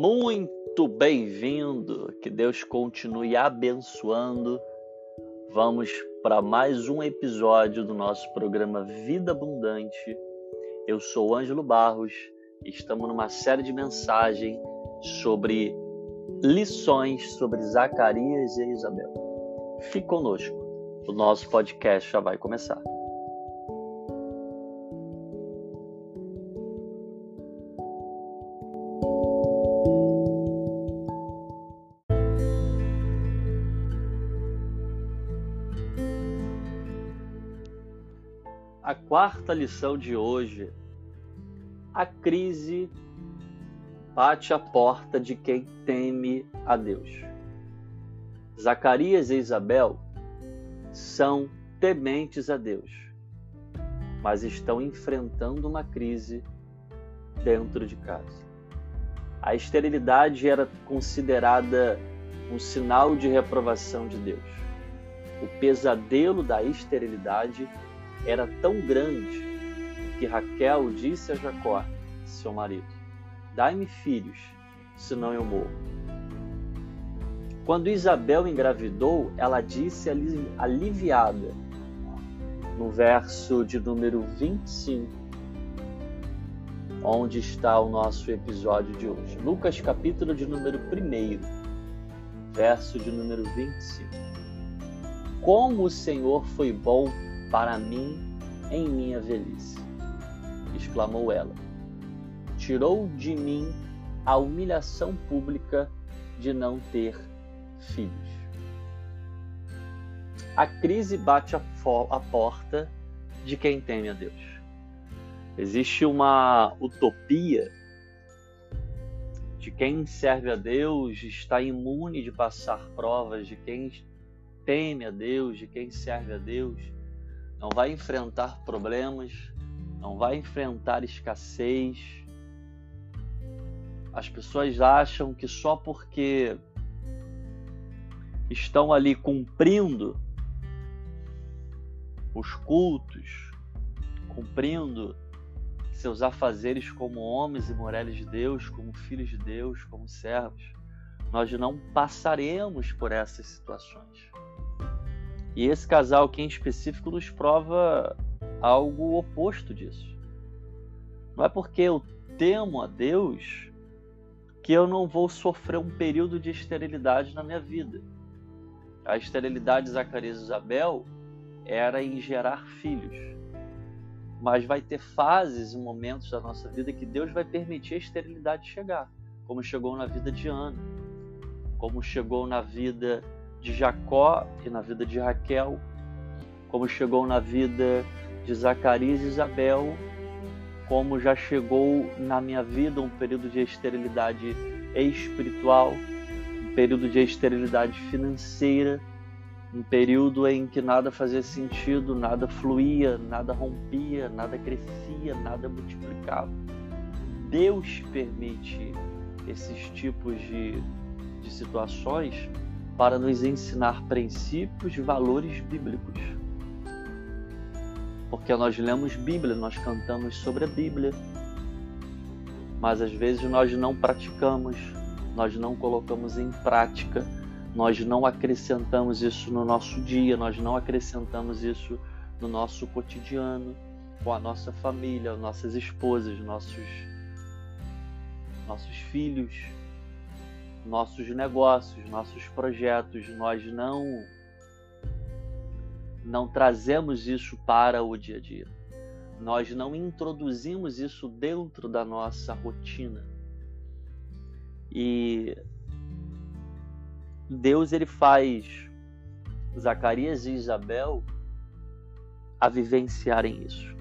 muito bem-vindo. Que Deus continue abençoando. Vamos para mais um episódio do nosso programa Vida Abundante. Eu sou Ângelo Barros e estamos numa série de mensagens sobre lições sobre Zacarias e Isabel. Fique conosco, o nosso podcast já vai começar. Quarta lição de hoje: a crise bate a porta de quem teme a Deus. Zacarias e Isabel são tementes a Deus, mas estão enfrentando uma crise dentro de casa. A esterilidade era considerada um sinal de reprovação de Deus. O pesadelo da esterilidade era tão grande que Raquel disse a Jacó, seu marido: Dai-me filhos, senão eu morro. Quando Isabel engravidou, ela disse aliviada, no verso de número 25, onde está o nosso episódio de hoje. Lucas, capítulo de número 1, verso de número 25. Como o Senhor foi bom para mim em minha velhice. exclamou ela. Tirou de mim a humilhação pública de não ter filhos. A crise bate a, a porta de quem teme a Deus. Existe uma utopia de quem serve a Deus está imune de passar provas, de quem teme a Deus, de quem serve a Deus não vai enfrentar problemas, não vai enfrentar escassez. As pessoas acham que só porque estão ali cumprindo os cultos, cumprindo seus afazeres como homens e mulheres de Deus, como filhos de Deus, como servos, nós não passaremos por essas situações. E esse casal aqui em específico nos prova algo oposto disso. Não é porque eu temo a Deus que eu não vou sofrer um período de esterilidade na minha vida. A esterilidade de Zacarias e Isabel era em gerar filhos. Mas vai ter fases e momentos da nossa vida que Deus vai permitir a esterilidade chegar, como chegou na vida de Ana, como chegou na vida de Jacó e na vida de Raquel, como chegou na vida de Zacarias e Isabel, como já chegou na minha vida um período de esterilidade espiritual, um período de esterilidade financeira, um período em que nada fazia sentido, nada fluía, nada rompia, nada crescia, nada multiplicava. Deus permite esses tipos de, de situações para nos ensinar princípios e valores bíblicos. Porque nós lemos Bíblia, nós cantamos sobre a Bíblia, mas às vezes nós não praticamos, nós não colocamos em prática, nós não acrescentamos isso no nosso dia, nós não acrescentamos isso no nosso cotidiano, com a nossa família, nossas esposas, nossos nossos filhos, nossos negócios, nossos projetos, nós não não trazemos isso para o dia a dia. Nós não introduzimos isso dentro da nossa rotina. E Deus ele faz Zacarias e Isabel a vivenciarem isso.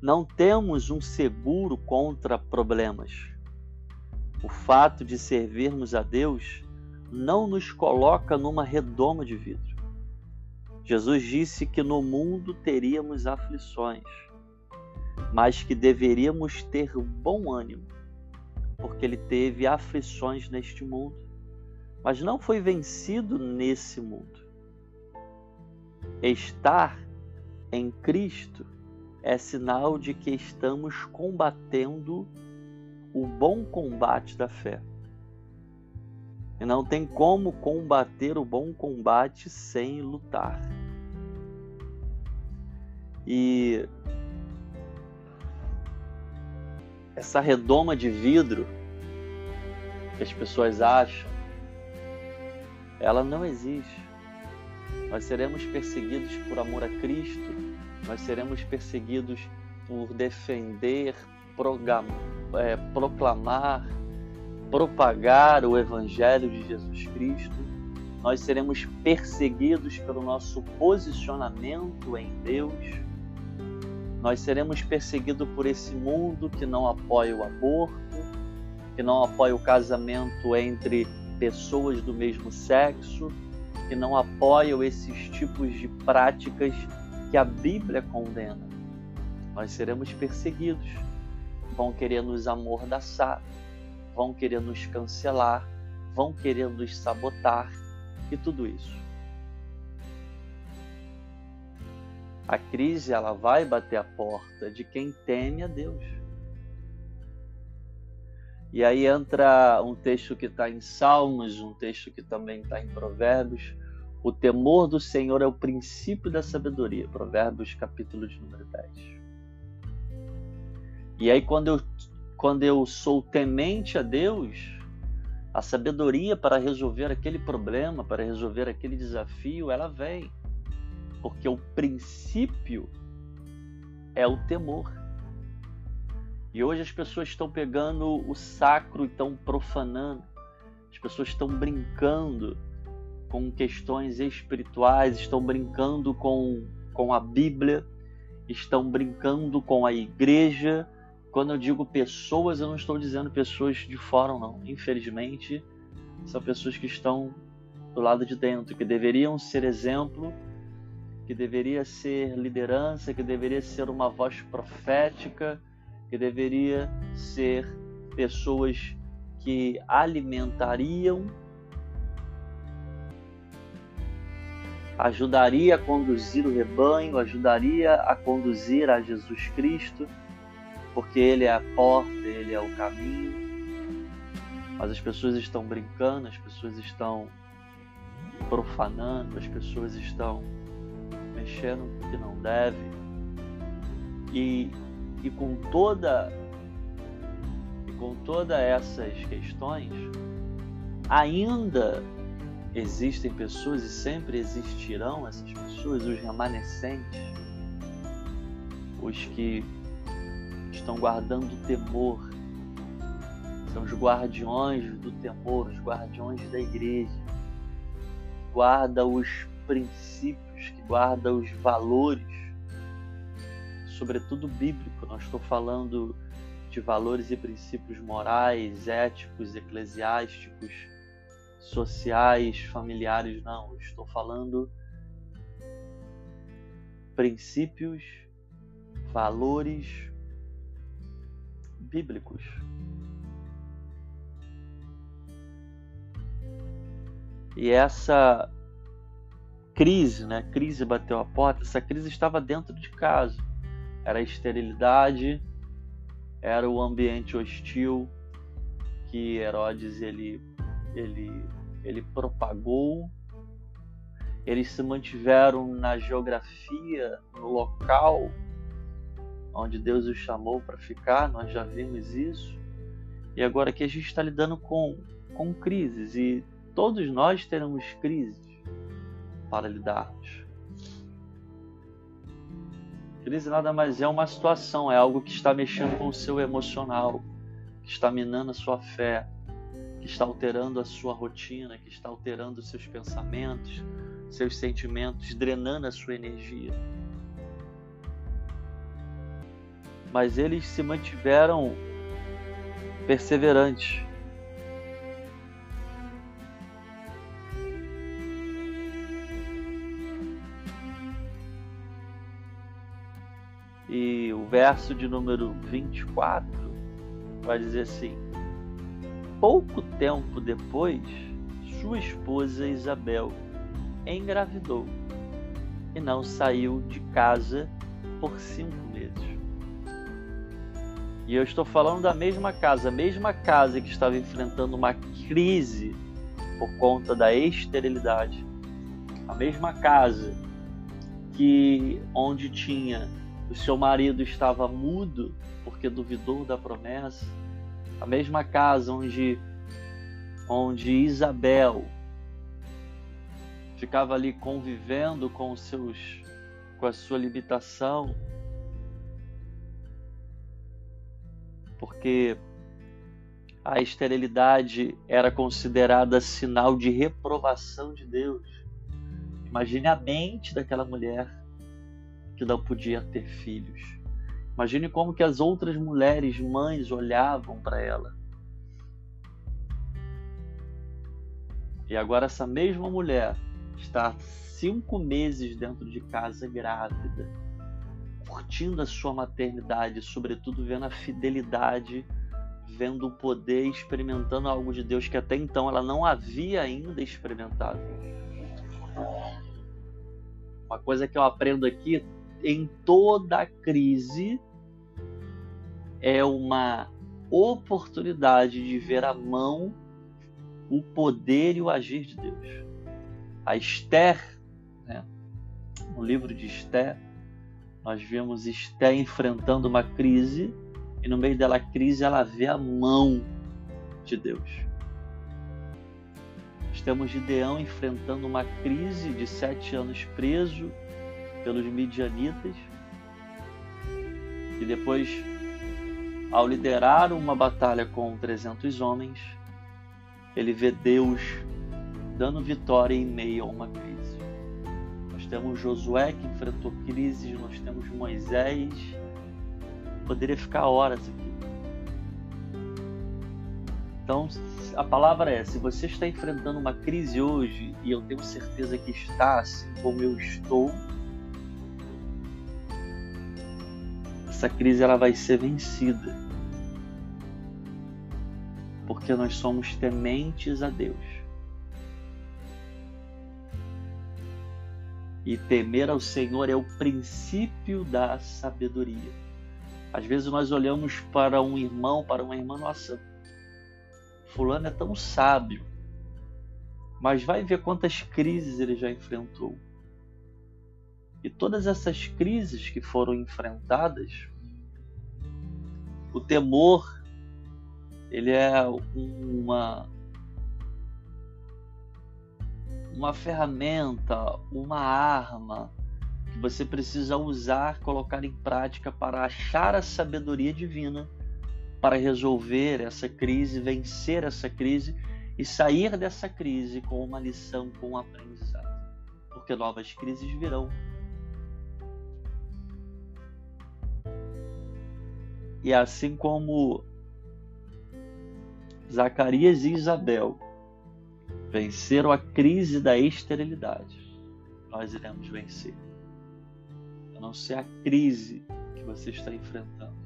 Não temos um seguro contra problemas o fato de servirmos a Deus não nos coloca numa redoma de vidro. Jesus disse que no mundo teríamos aflições, mas que deveríamos ter bom ânimo, porque ele teve aflições neste mundo, mas não foi vencido nesse mundo. Estar em Cristo é sinal de que estamos combatendo o bom combate da fé. E não tem como combater o bom combate sem lutar. E essa redoma de vidro que as pessoas acham, ela não existe. Nós seremos perseguidos por amor a Cristo, nós seremos perseguidos por defender, é, proclamar, propagar o Evangelho de Jesus Cristo, nós seremos perseguidos pelo nosso posicionamento em Deus, nós seremos perseguidos por esse mundo que não apoia o aborto, que não apoia o casamento entre pessoas do mesmo sexo, que não apoiam esses tipos de práticas que a Bíblia condena. Nós seremos perseguidos, vão querer nos amordaçar, vão querer nos cancelar, vão querer nos sabotar e tudo isso. A crise ela vai bater a porta de quem teme a Deus. E aí entra um texto que está em Salmos, um texto que também está em Provérbios. O temor do Senhor é o princípio da sabedoria. Provérbios, capítulo de número 10. E aí, quando eu, quando eu sou temente a Deus, a sabedoria para resolver aquele problema, para resolver aquele desafio, ela vem. Porque o princípio é o temor. E hoje as pessoas estão pegando o sacro e estão profanando. As pessoas estão brincando com questões espirituais, estão brincando com, com a Bíblia, estão brincando com a igreja. Quando eu digo pessoas, eu não estou dizendo pessoas de fora, não. Infelizmente, são pessoas que estão do lado de dentro, que deveriam ser exemplo, que deveria ser liderança, que deveria ser uma voz profética, que deveria ser pessoas que alimentariam, ajudaria a conduzir o rebanho, ajudaria a conduzir a Jesus Cristo, porque Ele é a porta, Ele é o caminho. Mas as pessoas estão brincando, as pessoas estão profanando, as pessoas estão mexendo com o que não deve. E e com toda e com todas essas questões, ainda existem pessoas e sempre existirão essas pessoas, os remanescentes, os que estão guardando o temor, são os guardiões do temor, os guardiões da igreja, que guarda os princípios, que guarda os valores sobretudo bíblico. Não estou falando de valores e princípios morais, éticos, eclesiásticos, sociais, familiares, não. estou falando princípios, valores bíblicos. E essa crise, né? Crise bateu a porta. Essa crise estava dentro de casa era a esterilidade, era o ambiente hostil que Herodes ele, ele, ele propagou. Eles se mantiveram na geografia, no local onde Deus os chamou para ficar, nós já vimos isso. E agora aqui a gente está lidando com, com crises e todos nós teremos crises para lidarmos. Crise nada mais é uma situação, é algo que está mexendo com o seu emocional, que está minando a sua fé, que está alterando a sua rotina, que está alterando os seus pensamentos, seus sentimentos, drenando a sua energia. Mas eles se mantiveram perseverantes. E o verso de número 24 vai dizer assim: Pouco tempo depois, sua esposa Isabel engravidou e não saiu de casa por cinco meses. E eu estou falando da mesma casa, a mesma casa que estava enfrentando uma crise por conta da esterilidade. A mesma casa que onde tinha o seu marido estava mudo porque duvidou da promessa. A mesma casa onde onde Isabel ficava ali convivendo com os seus com a sua limitação. Porque a esterilidade era considerada sinal de reprovação de Deus. Imagine a mente daquela mulher que não podia ter filhos. Imagine como que as outras mulheres, mães, olhavam para ela. E agora essa mesma mulher está cinco meses dentro de casa grávida, curtindo a sua maternidade, sobretudo vendo a fidelidade, vendo o poder, experimentando algo de Deus que até então ela não havia ainda experimentado. Uma coisa que eu aprendo aqui em toda crise é uma oportunidade de ver a mão, o poder e o agir de Deus. A Esther, né? no livro de Esther, nós vemos Esther enfrentando uma crise e no meio dela crise ela vê a mão de Deus. Nós temos Gideão enfrentando uma crise de sete anos preso pelos midianitas e depois, ao liderar uma batalha com 300 homens, ele vê Deus dando vitória em meio a uma crise. Temos Josué que enfrentou crises, nós temos Moisés. Poderia ficar horas aqui. Então, a palavra é: se você está enfrentando uma crise hoje, e eu tenho certeza que está, assim como eu estou, essa crise ela vai ser vencida. Porque nós somos tementes a Deus. E temer ao Senhor é o princípio da sabedoria. Às vezes nós olhamos para um irmão, para uma irmã, nossa, fulano é tão sábio. Mas vai ver quantas crises ele já enfrentou. E todas essas crises que foram enfrentadas, o temor ele é uma uma ferramenta, uma arma que você precisa usar, colocar em prática para achar a sabedoria divina para resolver essa crise, vencer essa crise e sair dessa crise com uma lição, com um aprendizado. Porque novas crises virão. E assim como Zacarias e Isabel venceram a crise da esterilidade, nós iremos vencer. Eu não sei a crise que você está enfrentando.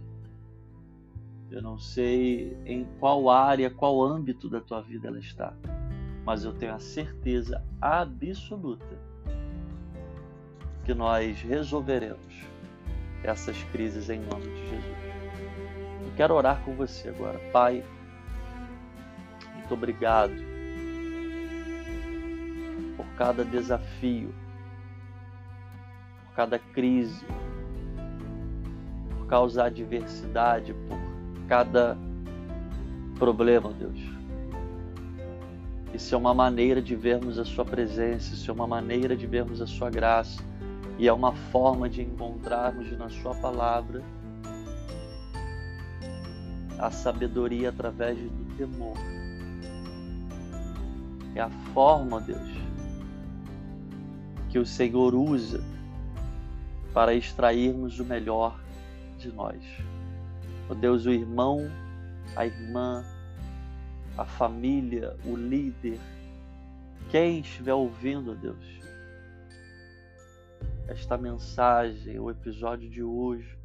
Eu não sei em qual área, qual âmbito da tua vida ela está, mas eu tenho a certeza absoluta que nós resolveremos essas crises em nome de Jesus. Eu quero orar com você agora. Pai, muito obrigado cada desafio, por cada crise, por causa da adversidade, por cada problema, Deus. Isso é uma maneira de vermos a Sua presença, isso é uma maneira de vermos a Sua graça e é uma forma de encontrarmos na Sua palavra a sabedoria através do temor. É a forma, Deus, que o Senhor usa para extrairmos o melhor de nós. Ó oh Deus, o irmão, a irmã, a família, o líder, quem estiver ouvindo, Deus, esta mensagem, o episódio de hoje,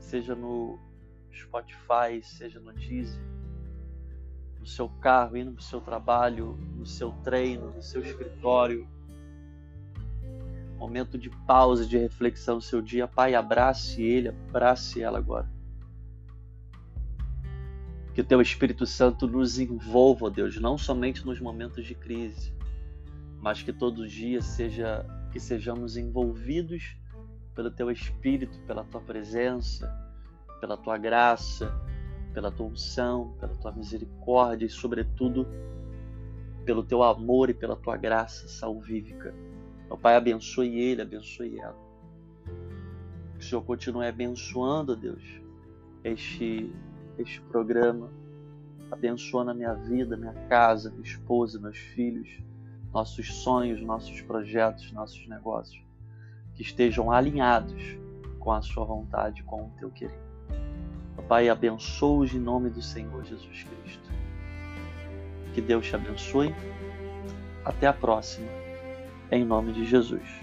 seja no Spotify, seja no Deezer, no seu carro, indo para o seu trabalho, no seu treino, no seu escritório. Momento de pausa, de reflexão no seu dia. Pai, abrace ele, abrace ela agora. Que o teu Espírito Santo nos envolva, Deus, não somente nos momentos de crise, mas que todos os dias seja que sejamos envolvidos pelo teu Espírito, pela tua presença, pela tua graça, pela tua unção, pela tua misericórdia e, sobretudo, pelo teu amor e pela tua graça salvífica. Meu Pai, abençoe ele, abençoe ela. Que o Senhor continue abençoando, Deus, este este programa, abençoando a minha vida, minha casa, minha esposa, meus filhos, nossos sonhos, nossos projetos, nossos negócios, que estejam alinhados com a Sua vontade, com o Teu querer. Pai, abençoe-os em nome do Senhor Jesus Cristo. Que Deus te abençoe. Até a próxima, em nome de Jesus.